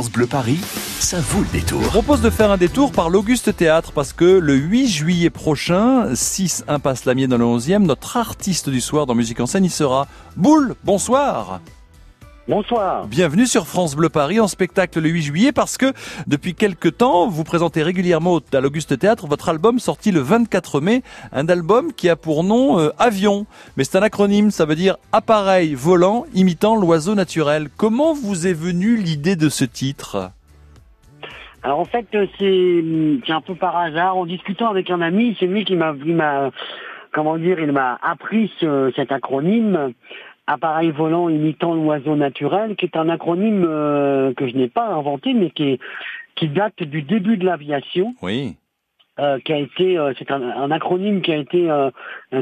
Bleu Paris, ça vaut le détour. Je propose de faire un détour par l'Auguste Théâtre parce que le 8 juillet prochain, 6 Impasse Lamier dans le 11e, notre artiste du soir dans Musique en scène y sera. Boule, bonsoir Bonsoir. Bienvenue sur France Bleu Paris en spectacle le 8 juillet parce que depuis quelque temps, vous présentez régulièrement à l'Auguste Théâtre votre album sorti le 24 mai, un album qui a pour nom euh, Avion. Mais c'est un acronyme, ça veut dire appareil volant imitant l'oiseau naturel. Comment vous est venue l'idée de ce titre? Alors en fait, euh, c'est un peu par hasard. En discutant avec un ami, c'est lui qui m'a, comment dire, il m'a appris cet acronyme appareil volant imitant l'oiseau naturel, qui est un acronyme euh, que je n'ai pas inventé, mais qui, qui date du début de l'aviation. Oui. Euh, qui a été, euh, c'est un, acronyme qui a été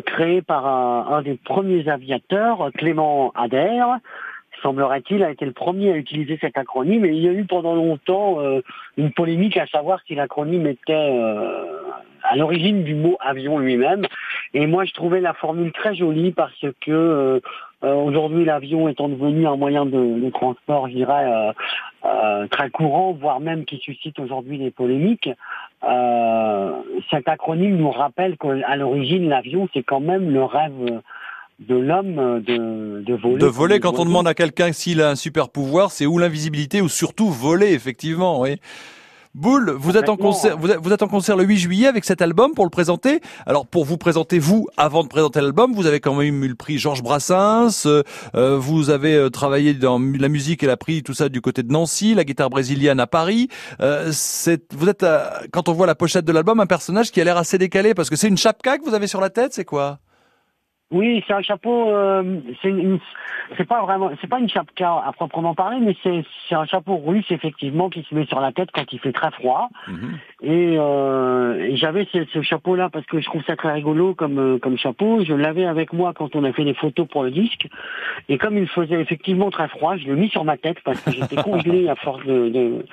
créé par un, des premiers aviateurs, Clément Adair, semblerait-il, a été le premier à utiliser cet acronyme. Et il y a eu pendant longtemps une polémique à savoir si l'acronyme était à l'origine du mot avion lui-même. Et moi, je trouvais la formule très jolie parce que euh, euh, aujourd'hui, l'avion étant devenu un moyen de, de transport, je dirais, euh, euh, très courant, voire même qui suscite aujourd'hui des polémiques, cet acronyme nous rappelle qu'à l'origine, l'avion, c'est quand même le rêve de l'homme de, de voler. De voler, quand on demande à quelqu'un s'il a un super pouvoir, c'est ou l'invisibilité ou surtout voler, effectivement, oui. Boule, vous êtes en concert, vous êtes, en concert le 8 juillet avec cet album pour le présenter. Alors pour vous présenter vous, avant de présenter l'album, vous avez quand même eu le prix Georges Brassens. Euh, euh, vous avez euh, travaillé dans la musique et la prix tout ça du côté de Nancy, la guitare brésilienne à Paris. c'est, vous êtes, quand on voit la pochette de l'album, un personnage qui a l'air assez décalé parce que c'est une chapka que vous avez sur la tête, c'est quoi? Oui, c'est un chapeau. Euh, c'est pas vraiment, c'est pas une chapka à proprement parler, mais c'est c'est un chapeau russe effectivement qui se met sur la tête quand il fait très froid. Mhm. Et, euh, et j'avais ce, ce chapeau-là parce que je trouve ça très rigolo comme euh, comme chapeau. Je l'avais avec moi quand on a fait des photos pour le disque. Et comme il faisait effectivement très froid, je l'ai mis sur ma tête parce que j'étais congelé à force de, de,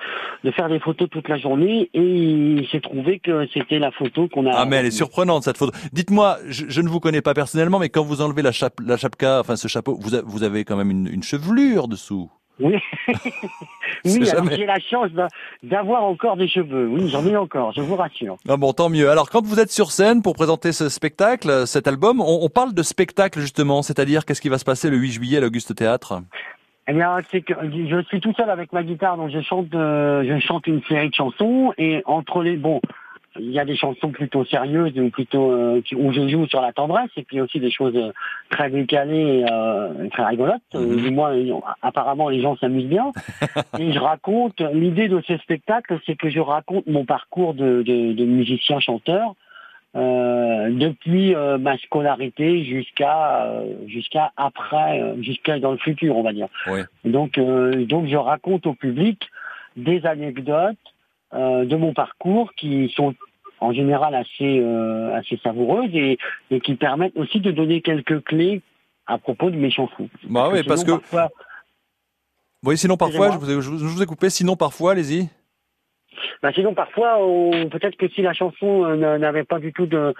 de faire des photos toute la journée. Et il s'est trouvé que c'était la photo qu'on a. Ah mais elle est surprenante cette photo. Dites-moi, je, je ne vous connais pas personnellement, mais quand vous enlevez la, chape, la chapka, enfin ce chapeau, vous, vous avez quand même une, chevelure dessous. Oui, oui j'ai la chance d'avoir encore des cheveux. Oui, j'en ai encore, je vous rassure. Ah bon, tant mieux. Alors, quand vous êtes sur scène pour présenter ce spectacle, cet album, on, parle de spectacle justement, c'est-à-dire qu'est-ce qui va se passer le 8 juillet à l'Auguste Théâtre? Eh bien, c'est que je suis tout seul avec ma guitare, donc je chante, euh, je chante une série de chansons et entre les, bon, il y a des chansons plutôt sérieuses ou plutôt euh, où je joue sur la tendresse et puis aussi des choses euh, très décalées et euh, très rigolotes. Mhm. Du moins, apparemment, les gens s'amusent bien. et je raconte. L'idée de ce spectacle, c'est que je raconte mon parcours de, de, de musicien chanteur. Euh, depuis ma scolarité jusqu'à jusqu'à après jusqu'à dans le futur on va dire oui. donc donc je raconte au public des anecdotes de mon parcours qui sont en général assez euh, assez savoureuses et, et qui permettent aussi de donner quelques clés à propos de mes chansons. Bah oui, parce que oui, sinon parfois je vous, ai, je vous ai coupé, sinon parfois, allez-y. Bah sinon parfois, peut-être que si la chanson euh, n'avait pas du tout de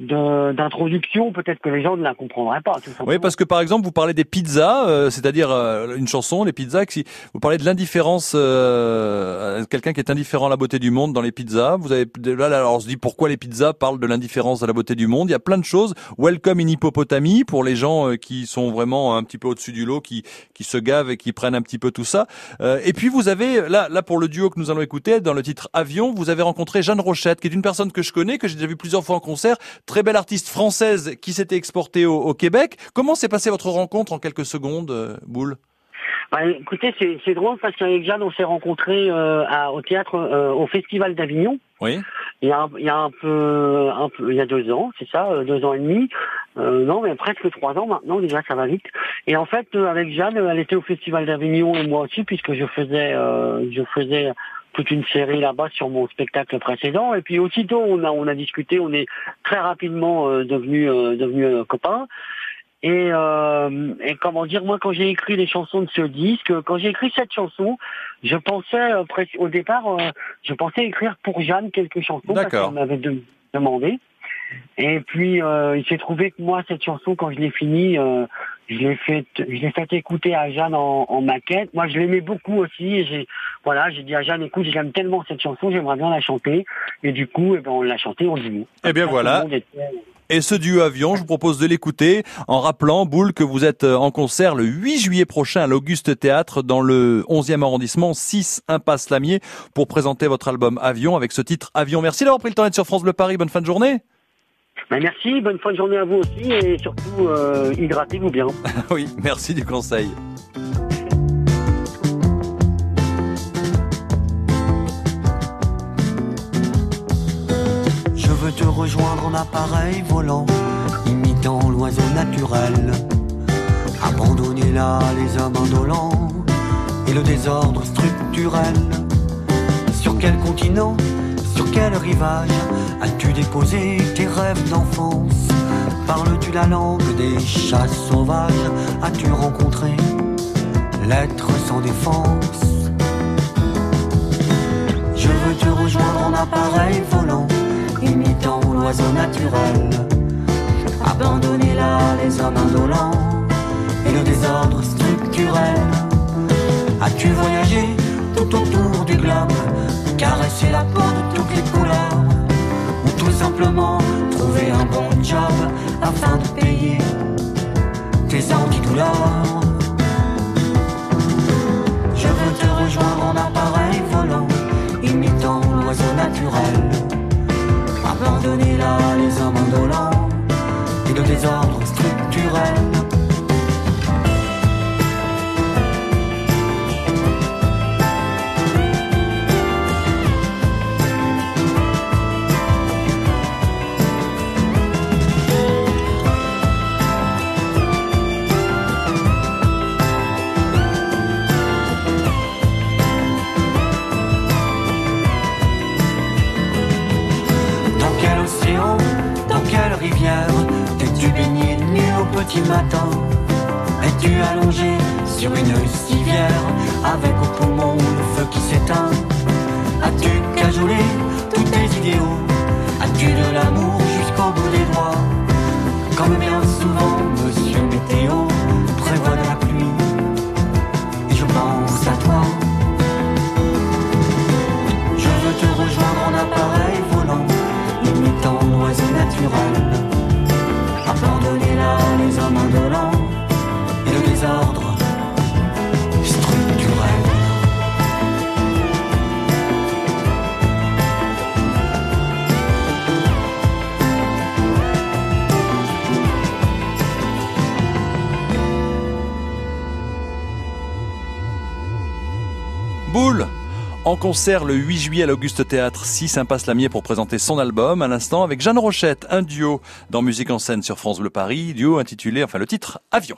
d'introduction, peut-être que les gens ne la comprendraient pas. oui, parce que par exemple, vous parlez des pizzas, euh, c'est-à-dire euh, une chanson, les pizzas. Si vous parlez de l'indifférence, euh, quelqu'un qui est indifférent à la beauté du monde dans les pizzas. Vous avez là, alors on se dit pourquoi les pizzas parlent de l'indifférence à la beauté du monde? Il y a plein de choses. Welcome in hippopotamie pour les gens euh, qui sont vraiment un petit peu au-dessus du lot, qui qui se gavent et qui prennent un petit peu tout ça. et puis vous avez là, là pour le duo que nous allons écouter dans le titre Avion, vous avez rencontré Jeanne Rochette, qui est une personne que je connais, que j'ai déjà vu plusieurs fois en concert très belle artiste française qui s'était exportée au, Québec. Comment s'est passée votre rencontre en quelques secondes, euh, Boule bah, écoutez, c'est drôle parce qu'avec Jeanne, on s'est rencontrés euh, au théâtre, euh, au Festival d'Avignon. Oui. Il y a, il y a un peu, un peu, il y a deux ans, c'est ça, deux ans et demi. non, mais presque trois ans maintenant. Déjà, ça va vite. Et en fait, avec Jeanne, elle était au Festival d'Avignon et moi aussi, puisque je faisais, je faisais toute une série là-bas sur mon spectacle précédent. Et puis aussitôt, on a, on a discuté, on est très rapidement euh, devenu euh, devenu euh, copains. Et, euh, et comment dire, moi, quand j'ai écrit les chansons de ce disque, quand j'ai écrit cette chanson, je pensais au départ, je pensais écrire pour Jeanne quelques chansons parce qu'elle m'avait demandé. Et puis euh, il s'est trouvé que moi cette chanson quand je l'ai finie, euh, je l'ai fait, je l'ai fait écouter à Jeanne en, en maquette. Moi je l'aimais beaucoup aussi. Et j'ai, voilà, j'ai dit à Jeanne, écoute, j'aime tellement cette chanson, j'aimerais bien la chanter. Et du coup, eh ben, on l'a chantée en duo. Eh bien voilà. Et ce duo avion, je vous propose de l'écouter en rappelant, Boule, que vous êtes euh, en concert le 8 juillet prochain à l'Auguste Théâtre dans le 11e arrondissement, 6 Impasse Lamier, pour présenter votre album Avion avec ce titre Avion. Merci d'avoir pris le temps d'être sur France Bleu Paris. Bonne fin de journée. Ben merci, bonne fin de journée à vous aussi et surtout euh, hydratez-vous bien. oui, merci du conseil. Je veux te rejoindre en appareil volant, imitant l'oiseau naturel. Abandonner là les hommes indolents et le désordre structurel. Sur quel continent, sur quel rivage as-tu déposé tes rêves d'enfance? Parles-tu la langue des chats sauvages? As-tu rencontré l'être sans défense? Je veux te rejoindre en appareil volant imitant l'oiseau naturel. Abandonner là les hommes indolents et le désordre structurel. As-tu voyagé tout autour du globe, caresser la peau simplement trouver un bon job afin de payer tes antidouleurs Je petit matin Es-tu allongé sur une civière Avec au poumon le feu qui s'éteint? As-tu cajolé tous tes idéaux? As-tu de l'amour jusqu'au bout des Boule en concert le 8 juillet à l'Auguste Théâtre, 6 Impasse Lamier pour présenter son album à l'instant avec Jeanne Rochette, un duo dans Musique en scène sur France Bleu Paris, duo intitulé, enfin le titre, Avion.